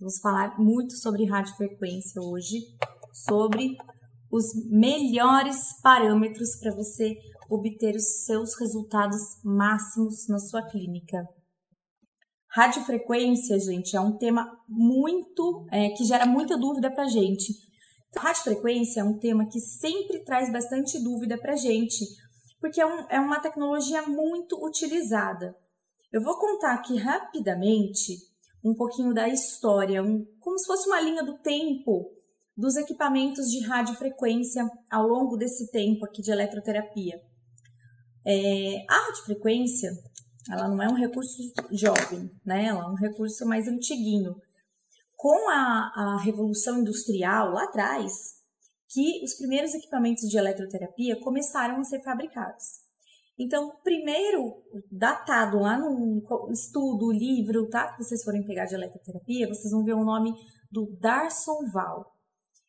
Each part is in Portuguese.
Vamos falar muito sobre radiofrequência hoje, sobre os melhores parâmetros para você obter os seus resultados máximos na sua clínica. Radiofrequência, gente, é um tema muito é, que gera muita dúvida para gente. Radiofrequência é um tema que sempre traz bastante dúvida para gente, porque é, um, é uma tecnologia muito utilizada. Eu vou contar aqui rapidamente um pouquinho da história, um, como se fosse uma linha do tempo dos equipamentos de radiofrequência ao longo desse tempo aqui de eletroterapia. É, a radiofrequência, ela não é um recurso jovem, né? Ela é um recurso mais antiguinho. Com a, a revolução industrial lá atrás, que os primeiros equipamentos de eletroterapia começaram a ser fabricados. Então, primeiro, datado lá no estudo, livro, tá? Que vocês forem pegar de eletroterapia, vocês vão ver o nome do Darson Val.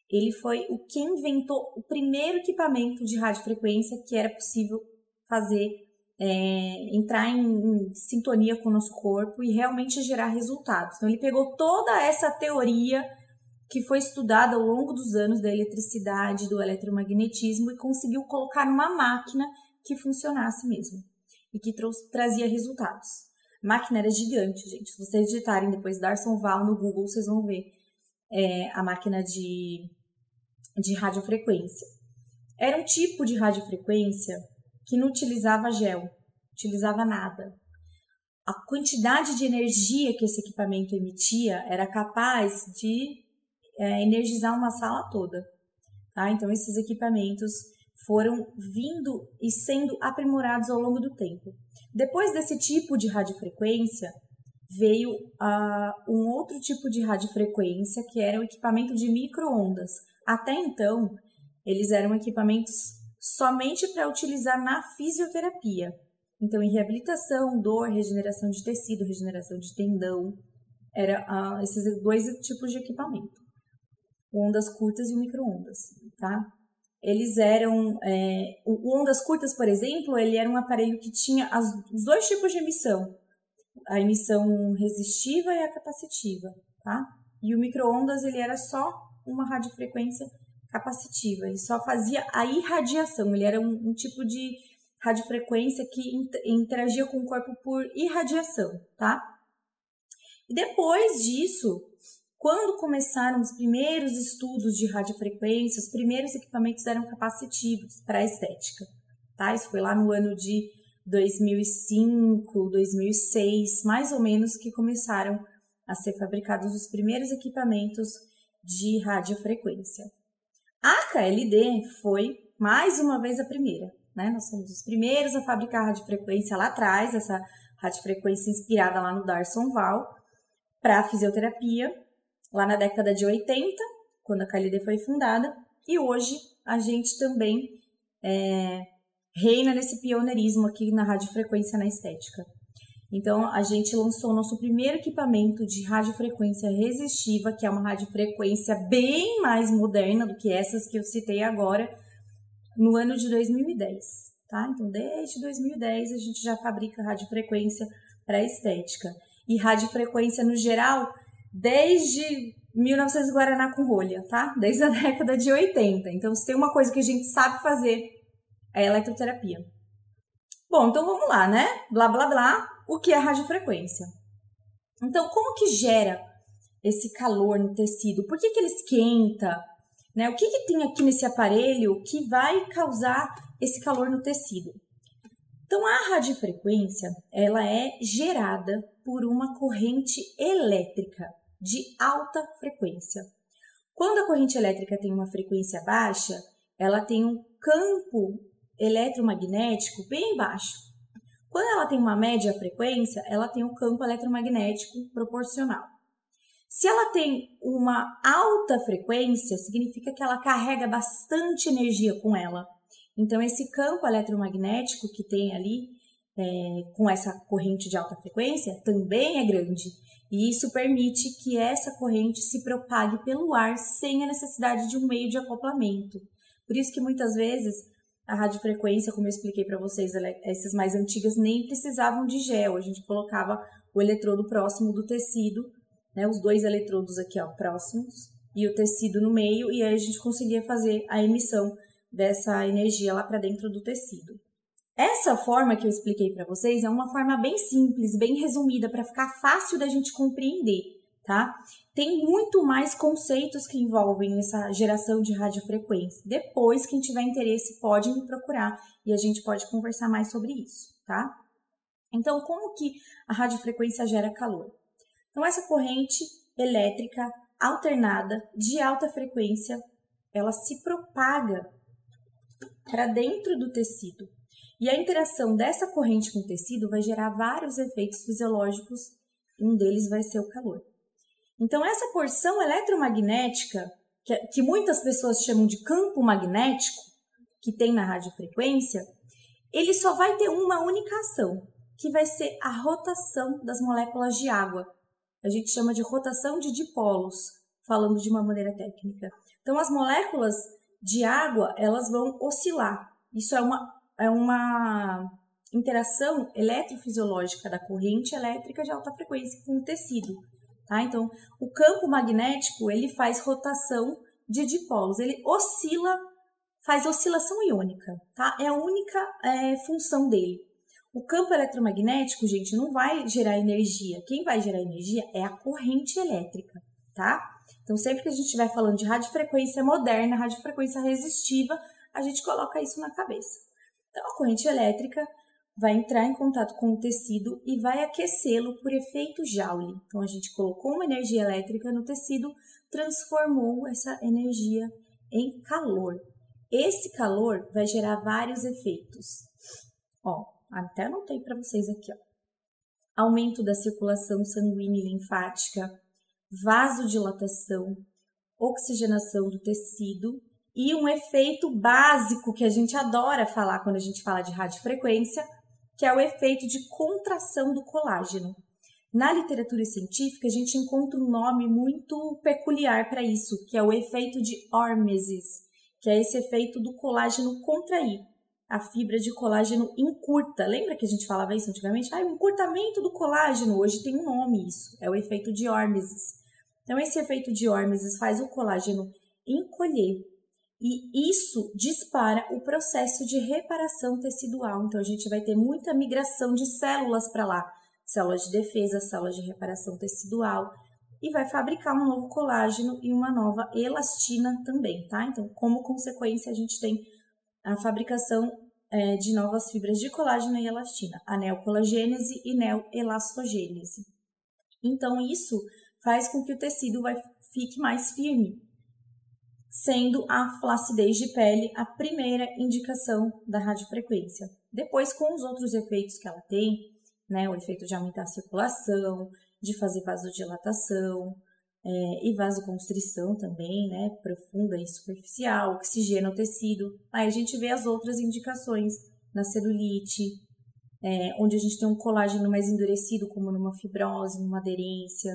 Ele foi o que inventou o primeiro equipamento de radiofrequência que era possível fazer é, entrar em, em, sintonia com o nosso corpo e realmente gerar resultados. Então, ele pegou toda essa teoria que foi estudada ao longo dos anos da eletricidade, do eletromagnetismo e conseguiu colocar numa máquina que funcionasse mesmo e que trazia resultados. A máquina era gigante, gente. Se vocês digitarem depois Darson Val no Google, vocês vão ver é, a máquina de, de radiofrequência. Era um tipo de radiofrequência que não utilizava gel, utilizava nada. A quantidade de energia que esse equipamento emitia era capaz de é, energizar uma sala toda. Tá? Então, esses equipamentos foram vindo e sendo aprimorados ao longo do tempo. Depois desse tipo de radiofrequência, veio uh, um outro tipo de radiofrequência, que era o equipamento de microondas. Até então, eles eram equipamentos somente para utilizar na fisioterapia. Então, em reabilitação, dor, regeneração de tecido, regeneração de tendão, era uh, esses dois tipos de equipamento. Ondas curtas e microondas, tá? Eles eram é, o ondas curtas, por exemplo, ele era um aparelho que tinha as, os dois tipos de emissão, a emissão resistiva e a capacitiva, tá? E o microondas ele era só uma radiofrequência capacitiva, ele só fazia a irradiação, ele era um, um tipo de radiofrequência que interagia com o corpo por irradiação, tá? E depois disso, quando começaram os primeiros estudos de radiofrequência, os primeiros equipamentos eram capacitivos para a estética. Tá? Isso foi lá no ano de 2005, 2006, mais ou menos, que começaram a ser fabricados os primeiros equipamentos de radiofrequência. A KLD foi mais uma vez a primeira, né? Nós somos os primeiros a fabricar radiofrequência lá atrás, essa radiofrequência inspirada lá no Darson Val para fisioterapia lá na década de 80, quando a KLD foi fundada, e hoje a gente também é, reina nesse pioneirismo aqui na radiofrequência na estética. Então, a gente lançou nosso primeiro equipamento de radiofrequência resistiva, que é uma radiofrequência bem mais moderna do que essas que eu citei agora, no ano de 2010, tá? Então, desde 2010 a gente já fabrica radiofrequência para estética. E radiofrequência no geral desde 1900 Guaraná com rolha, tá? Desde a década de 80. Então, se tem uma coisa que a gente sabe fazer, é eletroterapia. Bom, então vamos lá, né? Blá, blá, blá. O que é radiofrequência? Então, como que gera esse calor no tecido? Por que, que ele esquenta? Né? O que, que tem aqui nesse aparelho que vai causar esse calor no tecido? Então, a radiofrequência, ela é gerada por uma corrente elétrica de alta frequência. Quando a corrente elétrica tem uma frequência baixa, ela tem um campo eletromagnético bem baixo. Quando ela tem uma média frequência, ela tem um campo eletromagnético proporcional. Se ela tem uma alta frequência, significa que ela carrega bastante energia com ela. Então, esse campo eletromagnético que tem ali é, com essa corrente de alta frequência também é grande. E isso permite que essa corrente se propague pelo ar sem a necessidade de um meio de acoplamento. Por isso que muitas vezes a radiofrequência, como eu expliquei para vocês, essas mais antigas nem precisavam de gel. A gente colocava o eletrodo próximo do tecido né, os dois eletrodos aqui ó, próximos e o tecido no meio, e aí a gente conseguia fazer a emissão dessa energia lá para dentro do tecido. Essa forma que eu expliquei para vocês é uma forma bem simples, bem resumida, para ficar fácil da gente compreender, tá? Tem muito mais conceitos que envolvem essa geração de radiofrequência. Depois, quem tiver interesse pode me procurar e a gente pode conversar mais sobre isso, tá? Então, como que a radiofrequência gera calor? Então, essa corrente elétrica alternada de alta frequência, ela se propaga para dentro do tecido. E a interação dessa corrente com o tecido vai gerar vários efeitos fisiológicos, um deles vai ser o calor. Então, essa porção eletromagnética, que, que muitas pessoas chamam de campo magnético, que tem na radiofrequência, ele só vai ter uma única ação, que vai ser a rotação das moléculas de água. A gente chama de rotação de dipolos, falando de uma maneira técnica. Então, as moléculas de água, elas vão oscilar. Isso é uma, é uma interação eletrofisiológica da corrente elétrica de alta frequência com o tecido. Tá? Então, o campo magnético, ele faz rotação de dipolos, ele oscila, faz oscilação iônica, tá? É a única é, função dele. O campo eletromagnético, gente, não vai gerar energia. Quem vai gerar energia é a corrente elétrica, tá? Então, sempre que a gente estiver falando de radiofrequência moderna, radiofrequência resistiva, a gente coloca isso na cabeça. Então, a corrente elétrica vai entrar em contato com o tecido e vai aquecê-lo por efeito Joule. Então, a gente colocou uma energia elétrica no tecido, transformou essa energia em calor. Esse calor vai gerar vários efeitos. Ó, até anotei para vocês aqui, ó. Aumento da circulação sanguínea e linfática, vasodilatação, oxigenação do tecido e um efeito básico que a gente adora falar quando a gente fala de radiofrequência, que é o efeito de contração do colágeno. Na literatura científica, a gente encontra um nome muito peculiar para isso, que é o efeito de Hormesis, que é esse efeito do colágeno contrair a fibra de colágeno encurta. Lembra que a gente falava isso antigamente? Ah, o encurtamento do colágeno. Hoje tem um nome isso. É o efeito de Hormesis. Então, esse efeito de Hormesis faz o colágeno encolher. E isso dispara o processo de reparação tecidual. Então, a gente vai ter muita migração de células para lá. Células de defesa, células de reparação tecidual. E vai fabricar um novo colágeno e uma nova elastina também, tá? Então, como consequência, a gente tem a fabricação é, de novas fibras de colágeno e elastina, a neocolagênese e neoelastogênese. Então, isso faz com que o tecido vai, fique mais firme, sendo a flacidez de pele a primeira indicação da radiofrequência. Depois, com os outros efeitos que ela tem, né, o efeito de aumentar a circulação, de fazer vasodilatação, é, e vasoconstrição também, né, profunda e superficial, oxigena o tecido. Aí a gente vê as outras indicações na celulite, é, onde a gente tem um colágeno mais endurecido, como numa fibrose, numa aderência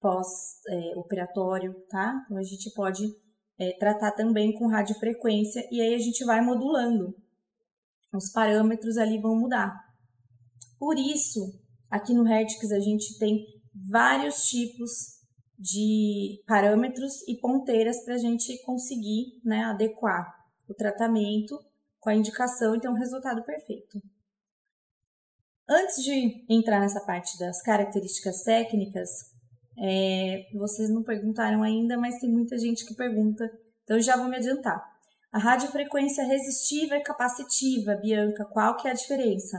pós-operatório, é, tá? Então a gente pode é, tratar também com radiofrequência e aí a gente vai modulando. Os parâmetros ali vão mudar. Por isso, aqui no Hertz a gente tem vários tipos de parâmetros e ponteiras para a gente conseguir né, adequar o tratamento com a indicação e ter um resultado perfeito. Antes de entrar nessa parte das características técnicas, é, vocês não perguntaram ainda, mas tem muita gente que pergunta, então já vou me adiantar. A radiofrequência resistiva e capacitiva, Bianca, qual que é a diferença?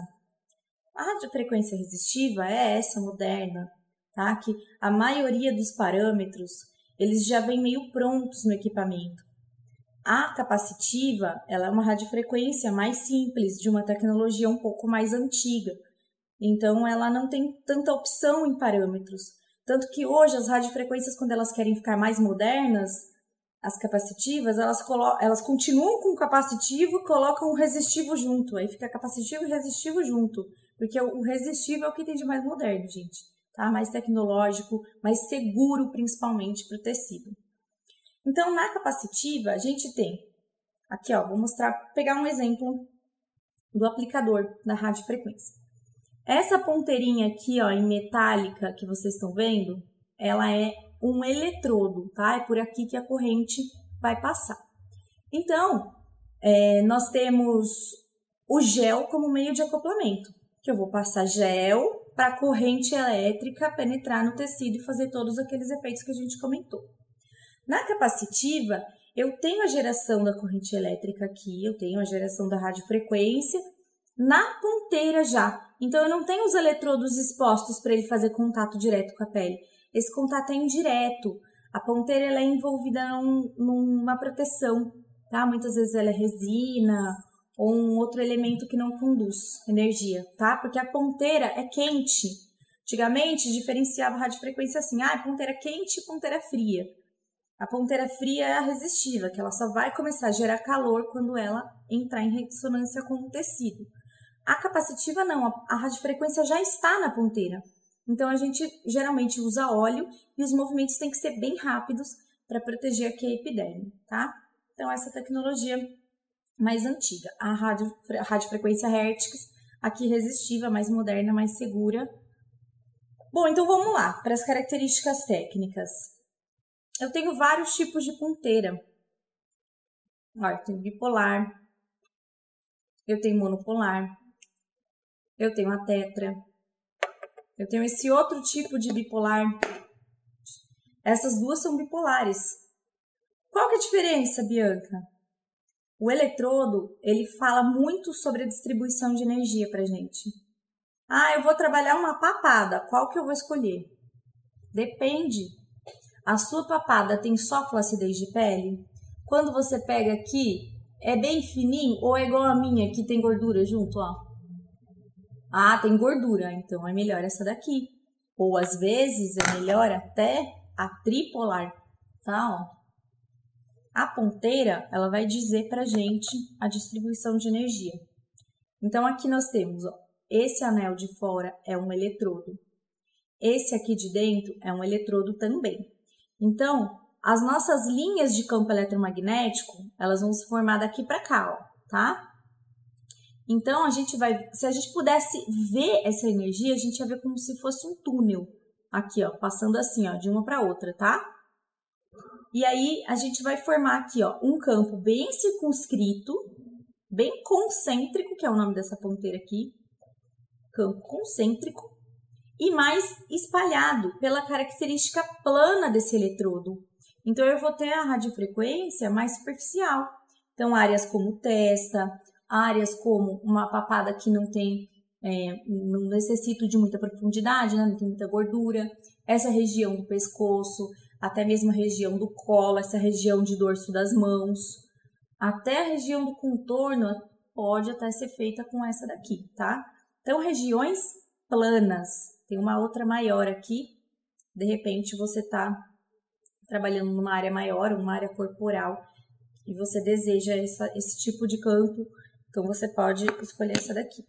A radiofrequência resistiva é essa moderna, tá? Que a maioria dos parâmetros eles já vêm meio prontos no equipamento. A capacitiva, ela é uma radiofrequência mais simples, de uma tecnologia um pouco mais antiga. Então, ela não tem tanta opção em parâmetros. Tanto que hoje as radiofrequências, quando elas querem ficar mais modernas, as capacitivas, elas, elas continuam com o capacitivo e colocam o resistivo junto. Aí fica capacitivo e resistivo junto. Porque o resistivo é o que tem de mais moderno, gente tá? mais tecnológico, mais seguro principalmente para o tecido. Então, na capacitiva, a gente tem, aqui ó, vou mostrar, pegar um exemplo do aplicador da radiofrequência. Essa ponteirinha aqui ó, em metálica que vocês estão vendo, ela é um eletrodo, tá? É por aqui que a corrente vai passar. Então, é, nós temos o gel como meio de acoplamento, que eu vou passar gel para a corrente elétrica penetrar no tecido e fazer todos aqueles efeitos que a gente comentou. Na capacitiva, eu tenho a geração da corrente elétrica aqui, eu tenho a geração da radiofrequência na ponteira já. Então eu não tenho os eletrodos expostos para ele fazer contato direto com a pele. Esse contato é indireto. A ponteira ela é envolvida num, numa proteção, tá? Muitas vezes ela é resina ou um outro elemento que não conduz energia, tá? Porque a ponteira é quente. Antigamente diferenciava a radiofrequência assim, ah, ponteira quente e ponteira fria. A ponteira fria é a resistiva, que ela só vai começar a gerar calor quando ela entrar em ressonância com o tecido. A capacitiva não, a radiofrequência já está na ponteira. Então a gente geralmente usa óleo e os movimentos têm que ser bem rápidos para proteger aqui a epiderme, tá? Então essa tecnologia mais antiga, a radio, radiofrequência Hertz, aqui resistiva, mais moderna, mais segura. Bom, então vamos lá para as características técnicas. Eu tenho vários tipos de ponteira. Eu tenho bipolar, eu tenho monopolar, eu tenho a tetra, eu tenho esse outro tipo de bipolar. Essas duas são bipolares. Qual que é a diferença, Bianca? O eletrodo, ele fala muito sobre a distribuição de energia pra gente. Ah, eu vou trabalhar uma papada, qual que eu vou escolher? Depende. A sua papada tem só flacidez de pele? Quando você pega aqui, é bem fininho ou é igual a minha que tem gordura junto, ó? Ah, tem gordura, então é melhor essa daqui. Ou às vezes é melhor até a tripolar, tá? Ó. A ponteira, ela vai dizer pra gente a distribuição de energia. Então aqui nós temos, ó, esse anel de fora é um eletrodo. Esse aqui de dentro é um eletrodo também. Então, as nossas linhas de campo eletromagnético, elas vão se formar daqui para cá, ó, tá? Então, a gente vai, se a gente pudesse ver essa energia, a gente ia ver como se fosse um túnel aqui, ó, passando assim, ó, de uma para outra, tá? E aí a gente vai formar aqui, ó, um campo bem circunscrito, bem concêntrico, que é o nome dessa ponteira aqui, campo concêntrico, e mais espalhado pela característica plana desse eletrodo. Então eu vou ter a radiofrequência mais superficial. Então áreas como testa, áreas como uma papada que não tem, é, não necessita de muita profundidade, né? não tem muita gordura, essa região do pescoço, até mesmo a região do colo, essa região de dorso das mãos, até a região do contorno pode até ser feita com essa daqui, tá? Então, regiões planas. Tem uma outra maior aqui. De repente, você tá trabalhando numa área maior, uma área corporal, e você deseja essa, esse tipo de campo então você pode escolher essa daqui.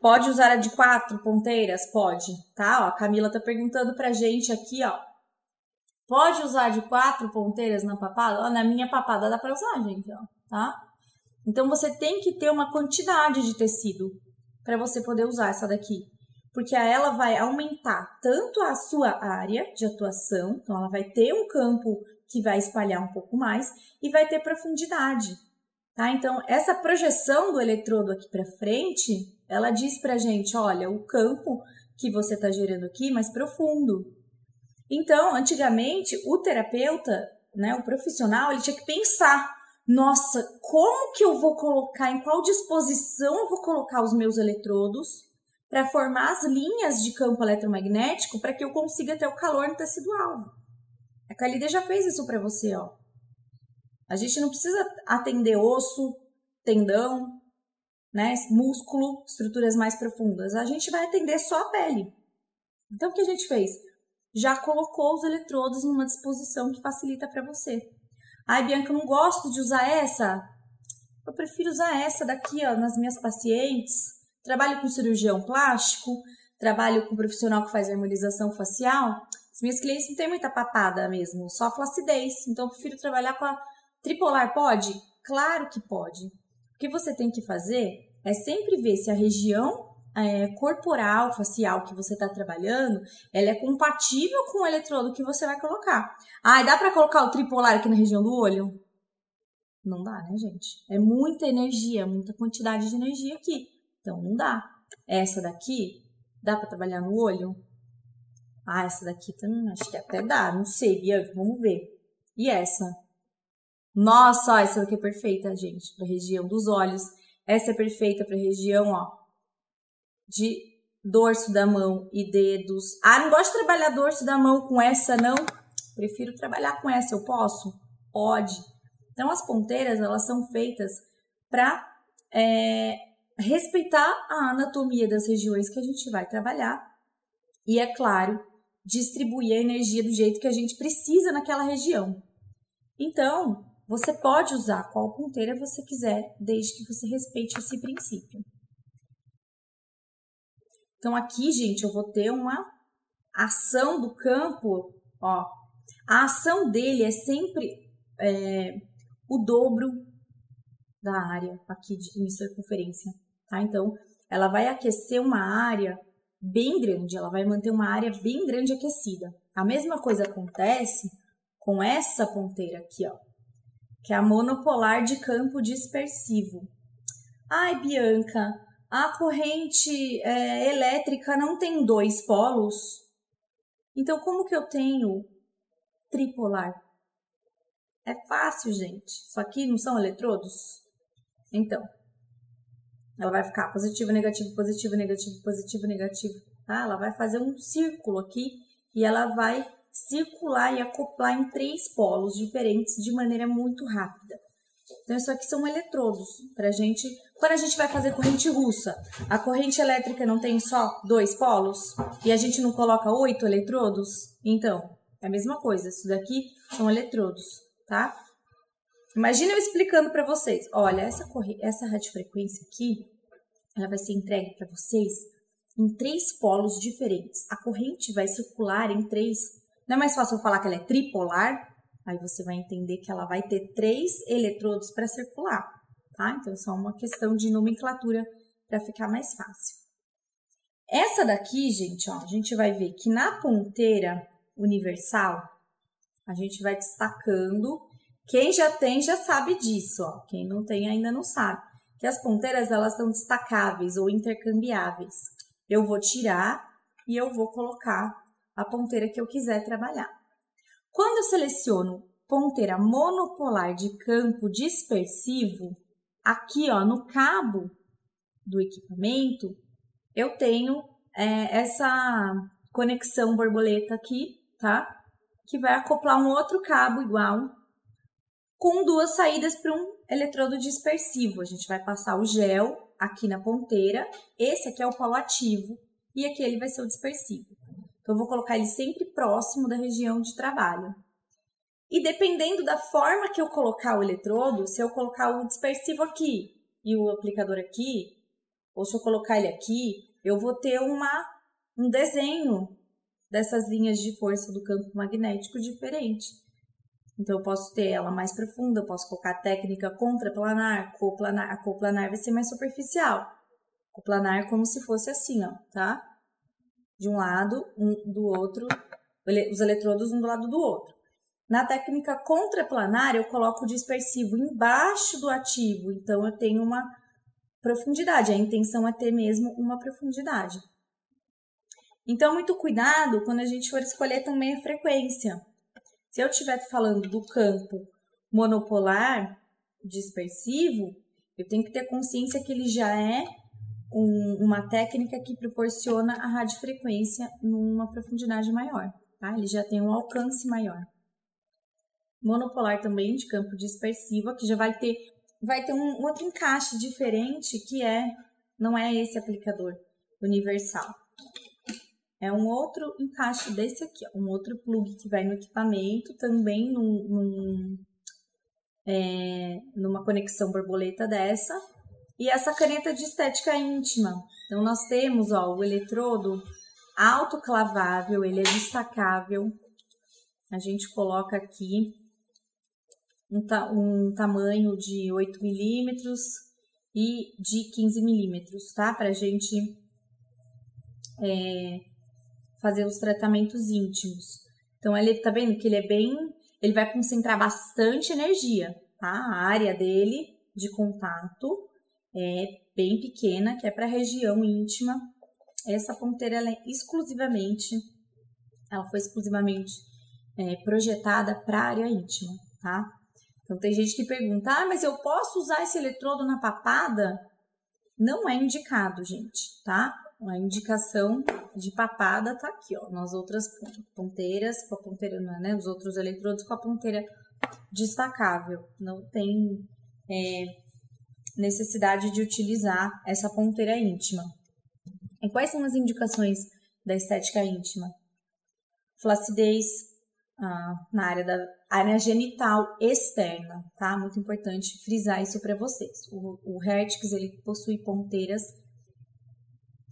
Pode usar a de quatro ponteiras? Pode, tá? Ó, a Camila tá perguntando pra gente aqui, ó. Pode usar de quatro ponteiras na papada? Ó, na minha papada dá pra usar, gente, ó, tá? Então você tem que ter uma quantidade de tecido para você poder usar essa daqui. Porque ela vai aumentar tanto a sua área de atuação, então ela vai ter um campo que vai espalhar um pouco mais e vai ter profundidade. Tá? Então, essa projeção do eletrodo aqui para frente, ela diz para gente, olha, o campo que você está gerando aqui é mais profundo. Então, antigamente, o terapeuta, né, o profissional, ele tinha que pensar, nossa, como que eu vou colocar, em qual disposição eu vou colocar os meus eletrodos para formar as linhas de campo eletromagnético para que eu consiga ter o calor no tecido alvo. A Calida já fez isso para você, ó. A gente não precisa atender osso, tendão, né, músculo, estruturas mais profundas. A gente vai atender só a pele. Então, o que a gente fez? Já colocou os eletrodos numa disposição que facilita para você. Ai, Bianca, eu não gosto de usar essa. Eu prefiro usar essa daqui, ó, nas minhas pacientes. Trabalho com cirurgião plástico, trabalho com profissional que faz harmonização facial. As minhas clientes não têm muita papada mesmo, só flacidez. Então, eu prefiro trabalhar com a Tripolar pode? Claro que pode. O que você tem que fazer é sempre ver se a região é, corporal, facial que você está trabalhando, ela é compatível com o eletrodo que você vai colocar. Ah, dá para colocar o tripolar aqui na região do olho? Não dá, né, gente? É muita energia, muita quantidade de energia aqui. Então, não dá. Essa daqui, dá para trabalhar no olho? Ah, essa daqui acho que até dá, não sei, Bianca, vamos ver. E essa? Nossa, essa daqui é perfeita, gente, para região dos olhos. Essa é perfeita para região, ó, de dorso da mão e dedos. Ah, não gosto de trabalhar dorso da mão com essa, não. Prefiro trabalhar com essa, eu posso? Pode. Então, as ponteiras, elas são feitas para é, respeitar a anatomia das regiões que a gente vai trabalhar. E, é claro, distribuir a energia do jeito que a gente precisa naquela região. Então, você pode usar qual ponteira você quiser, desde que você respeite esse princípio. Então, aqui, gente, eu vou ter uma ação do campo, ó. A ação dele é sempre é, o dobro da área aqui de, em circunferência, tá? Então, ela vai aquecer uma área bem grande, ela vai manter uma área bem grande aquecida. A mesma coisa acontece com essa ponteira aqui, ó, que é a monopolar de campo dispersivo. Ai, Bianca, a corrente é, elétrica não tem dois polos? Então, como que eu tenho tripolar? É fácil, gente. Isso aqui não são eletrodos? Então, ela vai ficar positivo, negativo, positivo, negativo, positivo, negativo. Tá? Ela vai fazer um círculo aqui e ela vai circular e acoplar em três polos diferentes de maneira muito rápida. Então, isso aqui são eletrodos para gente. Quando a gente vai fazer corrente russa, a corrente elétrica não tem só dois polos e a gente não coloca oito eletrodos? Então, é a mesma coisa. Isso daqui são eletrodos, tá? Imagina eu explicando para vocês. Olha, essa, essa radiofrequência aqui, ela vai ser entregue para vocês em três polos diferentes. A corrente vai circular em três. Não é mais fácil eu falar que ela é tripolar? Aí você vai entender que ela vai ter três eletrodos para circular, tá? Então, só uma questão de nomenclatura para ficar mais fácil. Essa daqui, gente, ó, a gente vai ver que na ponteira universal, a gente vai destacando. Quem já tem já sabe disso, ó. Quem não tem ainda não sabe. Que as ponteiras, elas são destacáveis ou intercambiáveis. Eu vou tirar e eu vou colocar a ponteira que eu quiser trabalhar. Quando eu seleciono ponteira monopolar de campo dispersivo, aqui ó, no cabo do equipamento, eu tenho é, essa conexão borboleta aqui, tá? Que vai acoplar um outro cabo igual com duas saídas para um eletrodo dispersivo. A gente vai passar o gel aqui na ponteira, esse aqui é o polo ativo e aqui ele vai ser o dispersivo. Então, eu vou colocar ele sempre próximo da região de trabalho. E dependendo da forma que eu colocar o eletrodo, se eu colocar o dispersivo aqui e o aplicador aqui, ou se eu colocar ele aqui, eu vou ter uma, um desenho dessas linhas de força do campo magnético diferente. Então, eu posso ter ela mais profunda, eu posso colocar a técnica contraplanar, coplanar. A coplanar vai ser mais superficial. Coplanar é como se fosse assim, ó, tá? De um lado, um do outro, os eletrodos um do lado do outro. Na técnica contraplanar, eu coloco o dispersivo embaixo do ativo, então eu tenho uma profundidade. A intenção é ter mesmo uma profundidade. Então, muito cuidado quando a gente for escolher também a frequência. Se eu estiver falando do campo monopolar dispersivo, eu tenho que ter consciência que ele já é um, uma técnica que proporciona a radiofrequência numa profundidade maior, tá? Ele já tem um alcance maior monopolar também de campo dispersivo, que já vai ter vai ter um outro encaixe diferente que é não é esse aplicador universal. É um outro encaixe desse aqui, ó, um outro plug que vai no equipamento, também num, num é, numa conexão borboleta dessa. E essa caneta de estética íntima. Então, nós temos ó, o eletrodo autoclavável, ele é destacável. A gente coloca aqui um, ta um tamanho de 8 milímetros e de 15 milímetros, tá? Pra gente é, fazer os tratamentos íntimos. Então, ele tá vendo que ele é bem. Ele vai concentrar bastante energia, tá? A área dele de contato é bem pequena, que é para a região íntima. Essa ponteira ela é exclusivamente, ela foi exclusivamente é, projetada para a área íntima, tá? Então tem gente que pergunta, ah, mas eu posso usar esse eletrodo na papada? Não é indicado, gente, tá? A indicação de papada tá aqui, ó, nas outras ponteiras, com a ponteira, né, os outros eletrodos com a ponteira destacável. Não tem é, necessidade de utilizar essa ponteira íntima. E quais são as indicações da estética íntima? Flacidez ah, na área da área genital externa, tá? Muito importante frisar isso para vocês. O, o ele possui ponteiras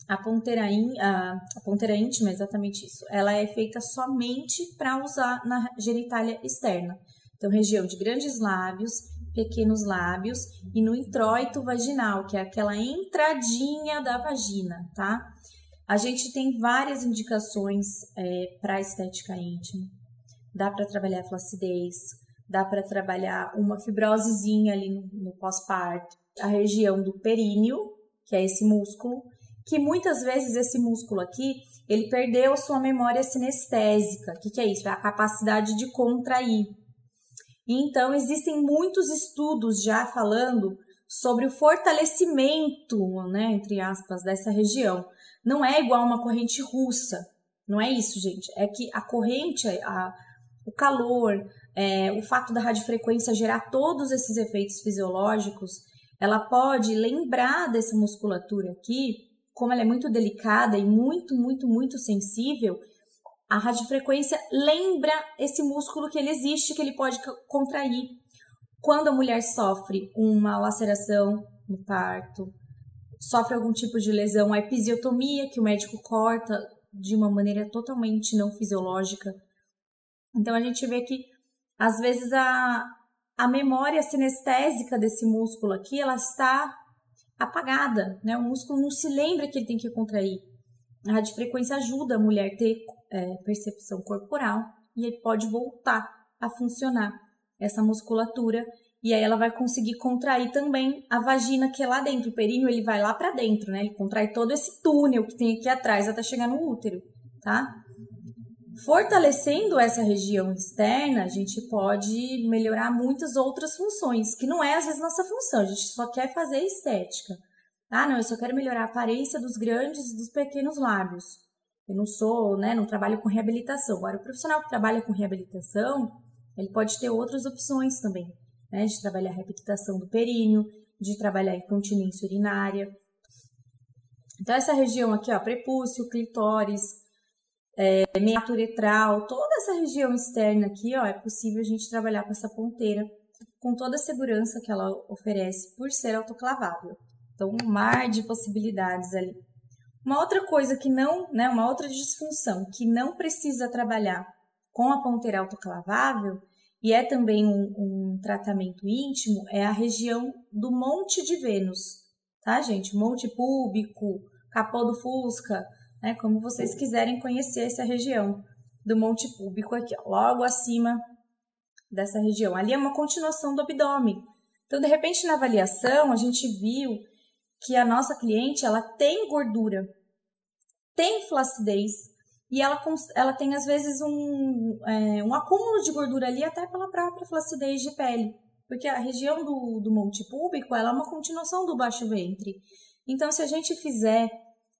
a ponteira, in, a, a ponteira íntima é exatamente isso. Ela é feita somente para usar na genitália externa. Então, região de grandes lábios, pequenos lábios e no introito vaginal, que é aquela entradinha da vagina, tá? A gente tem várias indicações é, para estética íntima. Dá para trabalhar flacidez, dá para trabalhar uma fibrosezinha ali no, no pós-parto, a região do períneo, que é esse músculo, que muitas vezes esse músculo aqui, ele perdeu sua memória sinestésica. O que, que é isso? É a capacidade de contrair. Então, existem muitos estudos já falando sobre o fortalecimento, né, entre aspas, dessa região. Não é igual uma corrente russa, não é isso, gente. É que a corrente, a, o calor, é, o fato da radiofrequência gerar todos esses efeitos fisiológicos, ela pode lembrar dessa musculatura aqui, como ela é muito delicada e muito, muito, muito sensível, a radiofrequência lembra esse músculo que ele existe, que ele pode contrair. Quando a mulher sofre uma laceração no parto, sofre algum tipo de lesão, a episiotomia, que o médico corta de uma maneira totalmente não fisiológica. Então a gente vê que às vezes a, a memória sinestésica desse músculo aqui, ela está apagada, né? O músculo não se lembra que ele tem que contrair. A radiofrequência ajuda a mulher a ter é, percepção corporal e pode voltar a funcionar essa musculatura e aí ela vai conseguir contrair também a vagina que é lá dentro. O períneo ele vai lá para dentro, né? Ele contrai todo esse túnel que tem aqui atrás até chegar no útero, tá? Fortalecendo essa região externa, a gente pode melhorar muitas outras funções, que não é às vezes nossa função, a gente só quer fazer estética. Ah, não, eu só quero melhorar a aparência dos grandes e dos pequenos lábios. Eu não sou, né, não trabalho com reabilitação. Agora, o profissional que trabalha com reabilitação, ele pode ter outras opções também, né, de trabalhar a reabilitação do períneo, de trabalhar incontinência urinária. Então, essa região aqui, ó, prepúcio, clitóris, é, meato uretral, toda essa região externa aqui, ó, é possível a gente trabalhar com essa ponteira com toda a segurança que ela oferece por ser autoclavável. Então, um mar de possibilidades ali. Uma outra coisa que não, né, uma outra disfunção que não precisa trabalhar com a ponteira autoclavável e é também um, um tratamento íntimo é a região do Monte de Vênus, tá, gente? Monte Púbico, Capô do Fusca, né? Como vocês quiserem conhecer essa região do Monte Púbico aqui, ó, logo acima dessa região. Ali é uma continuação do abdômen. Então, de repente, na avaliação, a gente viu que a nossa cliente ela tem gordura, tem flacidez e ela, ela tem às vezes um, é, um acúmulo de gordura ali até pela própria flacidez de pele, porque a região do, do monte púbico ela é uma continuação do baixo ventre. Então, se a gente fizer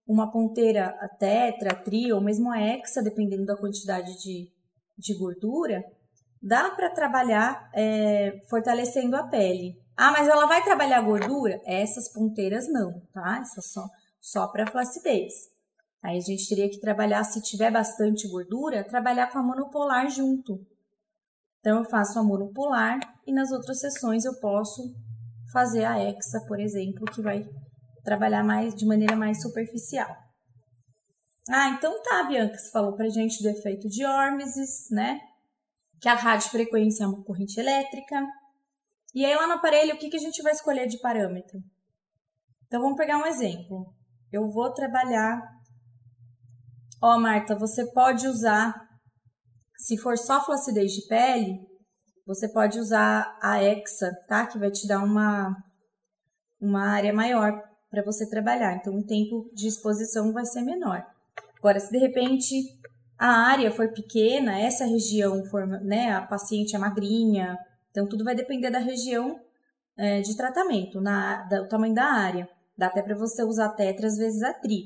uma ponteira tetra, a tri ou mesmo a hexa, dependendo da quantidade de, de gordura, dá para trabalhar é, fortalecendo a pele. Ah, mas ela vai trabalhar gordura? Essas ponteiras não, tá? Essas só, só para flacidez. Aí a gente teria que trabalhar, se tiver bastante gordura, trabalhar com a monopolar junto. Então eu faço a monopolar e nas outras sessões eu posso fazer a hexa, por exemplo, que vai trabalhar mais de maneira mais superficial. Ah, então tá, Bianca, você falou pra gente do efeito de Hormesis, né? Que a radiofrequência é uma corrente elétrica, e aí lá no aparelho, o que, que a gente vai escolher de parâmetro? Então vamos pegar um exemplo. Eu vou trabalhar Ó, oh, Marta, você pode usar, se for só flacidez de pele, você pode usar a Exa, tá? Que vai te dar uma, uma área maior para você trabalhar. Então, o tempo de exposição vai ser menor. Agora, se de repente a área for pequena, essa região for, né, a paciente é magrinha, então tudo vai depender da região é, de tratamento, na, do tamanho da área. Dá até para você usar tetras vezes a tri.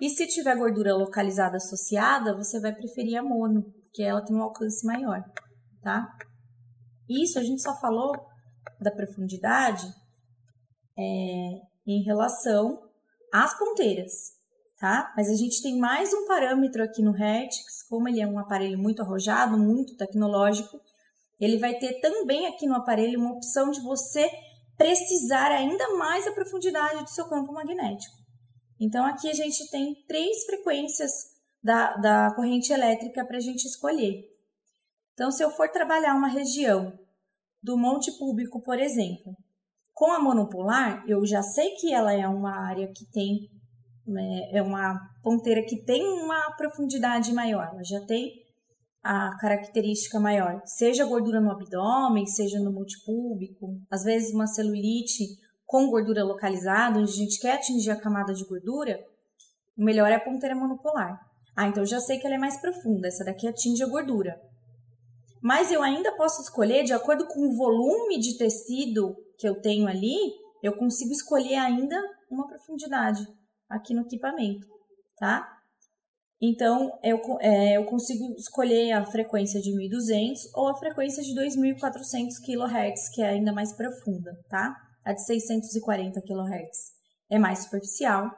E se tiver gordura localizada associada, você vai preferir a mono, porque ela tem um alcance maior, tá? Isso a gente só falou da profundidade é, em relação às ponteiras, tá? Mas a gente tem mais um parâmetro aqui no Hertz, como ele é um aparelho muito arrojado, muito tecnológico, ele vai ter também aqui no aparelho uma opção de você precisar ainda mais a profundidade do seu campo magnético. Então, aqui a gente tem três frequências da, da corrente elétrica para a gente escolher. Então, se eu for trabalhar uma região do monte público, por exemplo, com a monopolar, eu já sei que ela é uma área que tem, né, é uma ponteira que tem uma profundidade maior, ela já tem a característica maior, seja gordura no abdômen, seja no multipúbico, às vezes uma celulite com gordura localizada, onde a gente quer atingir a camada de gordura, o melhor é a ponteira monopolar. Ah, então eu já sei que ela é mais profunda, essa daqui atinge a gordura. Mas eu ainda posso escolher, de acordo com o volume de tecido que eu tenho ali, eu consigo escolher ainda uma profundidade aqui no equipamento, tá? Então, eu, é, eu consigo escolher a frequência de 1200 ou a frequência de 2400 kHz, que é ainda mais profunda, tá? A de 640 kHz é mais superficial.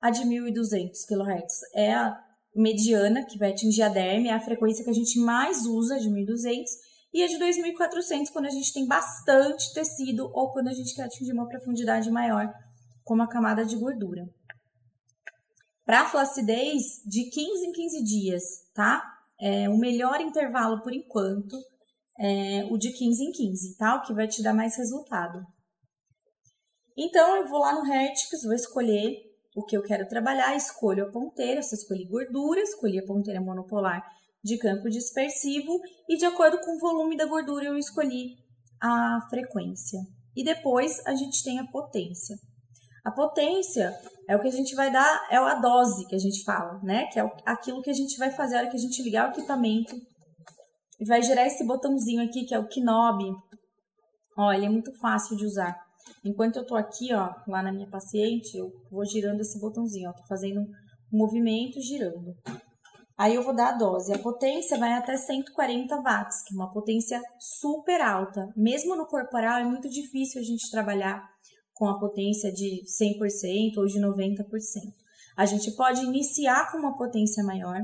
A de 1200 kHz é a mediana, que vai atingir a derme, é a frequência que a gente mais usa de 1200. E a de 2400 quando a gente tem bastante tecido ou quando a gente quer atingir uma profundidade maior, como a camada de gordura. Para flacidez, de 15 em 15 dias, tá? É o melhor intervalo por enquanto é o de 15 em 15, tá? O que vai te dar mais resultado. Então, eu vou lá no Hertix, vou escolher o que eu quero trabalhar, escolho a ponteira, se escolhi gordura, escolhi a ponteira monopolar de campo dispersivo e de acordo com o volume da gordura eu escolhi a frequência. E depois a gente tem a potência. A potência é o que a gente vai dar, é a dose que a gente fala, né? Que é aquilo que a gente vai fazer a hora que a gente ligar o equipamento e vai gerar esse botãozinho aqui, que é o knob. Ó, ele é muito fácil de usar. Enquanto eu tô aqui, ó, lá na minha paciente, eu vou girando esse botãozinho, ó, tô fazendo um movimento girando. Aí eu vou dar a dose. A potência vai até 140 watts, que é uma potência super alta. Mesmo no corporal é muito difícil a gente trabalhar com a potência de 100% ou de 90%. A gente pode iniciar com uma potência maior.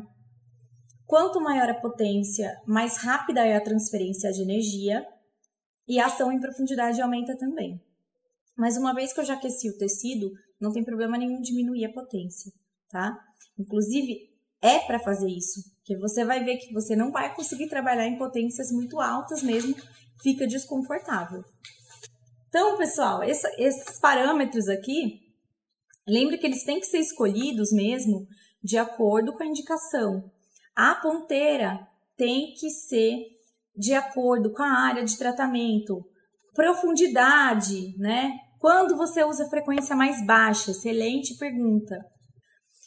Quanto maior a potência, mais rápida é a transferência de energia e a ação em profundidade aumenta também. Mas uma vez que eu já aqueci o tecido, não tem problema nenhum diminuir a potência, tá? Inclusive, é para fazer isso, porque você vai ver que você não vai conseguir trabalhar em potências muito altas mesmo, fica desconfortável. Então, pessoal, essa, esses parâmetros aqui, lembre que eles têm que ser escolhidos mesmo de acordo com a indicação. A ponteira tem que ser de acordo com a área de tratamento, profundidade, né? Quando você usa frequência mais baixa? Excelente pergunta.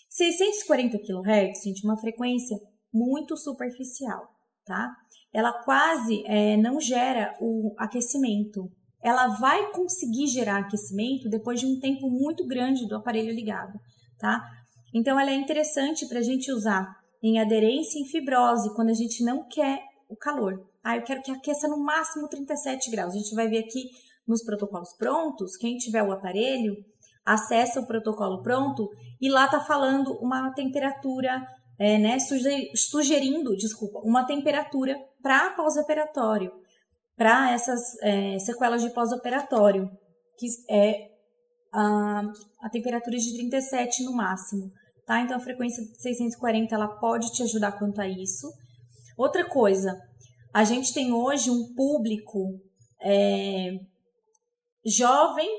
640 kHz, gente, uma frequência muito superficial, tá? Ela quase é, não gera o aquecimento ela vai conseguir gerar aquecimento depois de um tempo muito grande do aparelho ligado, tá? Então, ela é interessante para a gente usar em aderência e em fibrose, quando a gente não quer o calor. Ah, eu quero que aqueça no máximo 37 graus. A gente vai ver aqui nos protocolos prontos, quem tiver o aparelho, acessa o protocolo pronto e lá tá falando uma temperatura, é, né, sugerindo, desculpa, uma temperatura para pós-operatório para essas é, sequelas de pós-operatório, que é a, a temperatura de 37 no máximo, tá? Então a frequência de 640 ela pode te ajudar quanto a isso. Outra coisa, a gente tem hoje um público é, jovem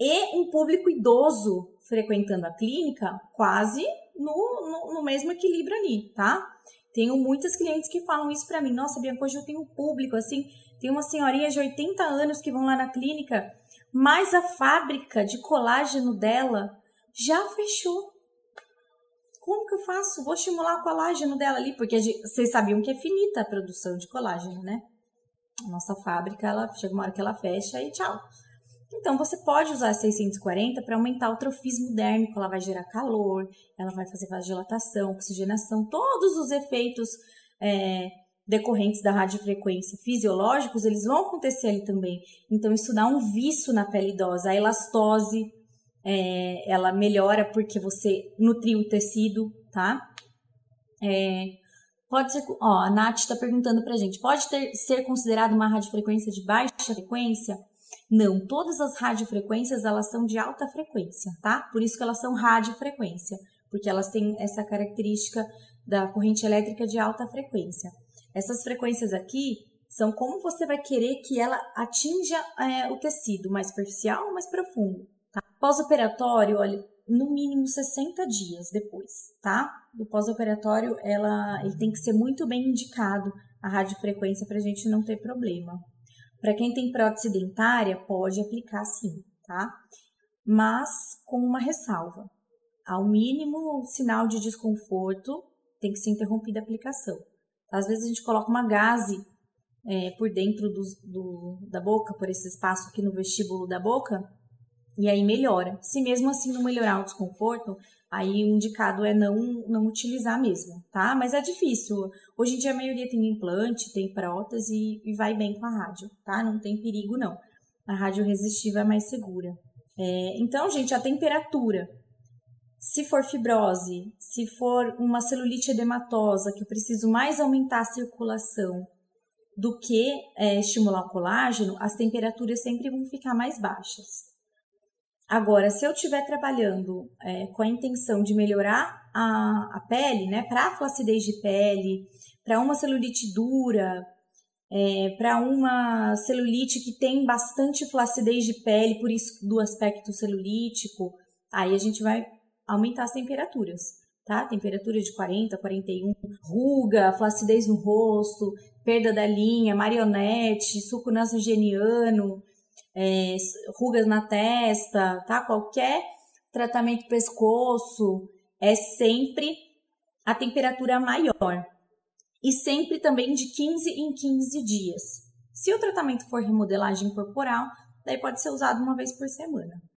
e um público idoso frequentando a clínica quase no, no, no mesmo equilíbrio ali, tá? Tenho muitas clientes que falam isso para mim. Nossa, Bianca, hoje eu tenho público, assim, tem uma senhorinha de 80 anos que vão lá na clínica, mas a fábrica de colágeno dela já fechou. Como que eu faço? Vou estimular o colágeno dela ali, porque vocês sabiam que é finita a produção de colágeno, né? A nossa fábrica, ela chega uma hora que ela fecha e tchau. Então, você pode usar a 640 para aumentar o trofismo dérmico, ela vai gerar calor, ela vai fazer vasodilatação, oxigenação, todos os efeitos é, decorrentes da radiofrequência fisiológicos, eles vão acontecer ali também. Então, isso dá um vício na pele idosa. A elastose, é, ela melhora porque você nutriu o tecido, tá? É, pode ser, ó, a Nath está perguntando pra gente, pode ter, ser considerado uma radiofrequência de baixa frequência? Não, todas as radiofrequências elas são de alta frequência, tá? Por isso que elas são radiofrequência, porque elas têm essa característica da corrente elétrica de alta frequência. Essas frequências aqui são como você vai querer que ela atinja é, o tecido, mais superficial ou mais profundo. Tá? Pós-operatório, olha, no mínimo 60 dias depois, tá? Do pós-operatório, ela, ele tem que ser muito bem indicado a radiofrequência para a gente não ter problema. Para quem tem prótese dentária, pode aplicar sim, tá? Mas com uma ressalva. Ao mínimo sinal de desconforto, tem que ser interrompida a aplicação. Às vezes a gente coloca uma gase é, por dentro do, do, da boca, por esse espaço aqui no vestíbulo da boca, e aí melhora. Se mesmo assim não melhorar o desconforto, aí o indicado é não, não utilizar mesmo, tá? Mas é difícil. Hoje em dia a maioria tem implante, tem prótese e, vai bem com a rádio, tá? Não tem perigo não. A rádio resistiva é mais segura. É, então, gente, a temperatura. Se for fibrose, se for uma celulite edematosa, que eu preciso mais aumentar a circulação do que é, estimular o colágeno, as temperaturas sempre vão ficar mais baixas. Agora, se eu estiver trabalhando é, com a intenção de melhorar a, a pele, né, para flacidez de pele, para uma celulite dura, é, para uma celulite que tem bastante flacidez de pele, por isso do aspecto celulítico, aí a gente vai aumentar as temperaturas, tá? Temperatura de 40, 41, ruga, flacidez no rosto, perda da linha, marionete, suco nasogeniano, é, rugas na testa, tá? Qualquer tratamento pescoço é sempre a temperatura maior. E sempre também de 15 em 15 dias. Se o tratamento for remodelagem corporal, daí pode ser usado uma vez por semana.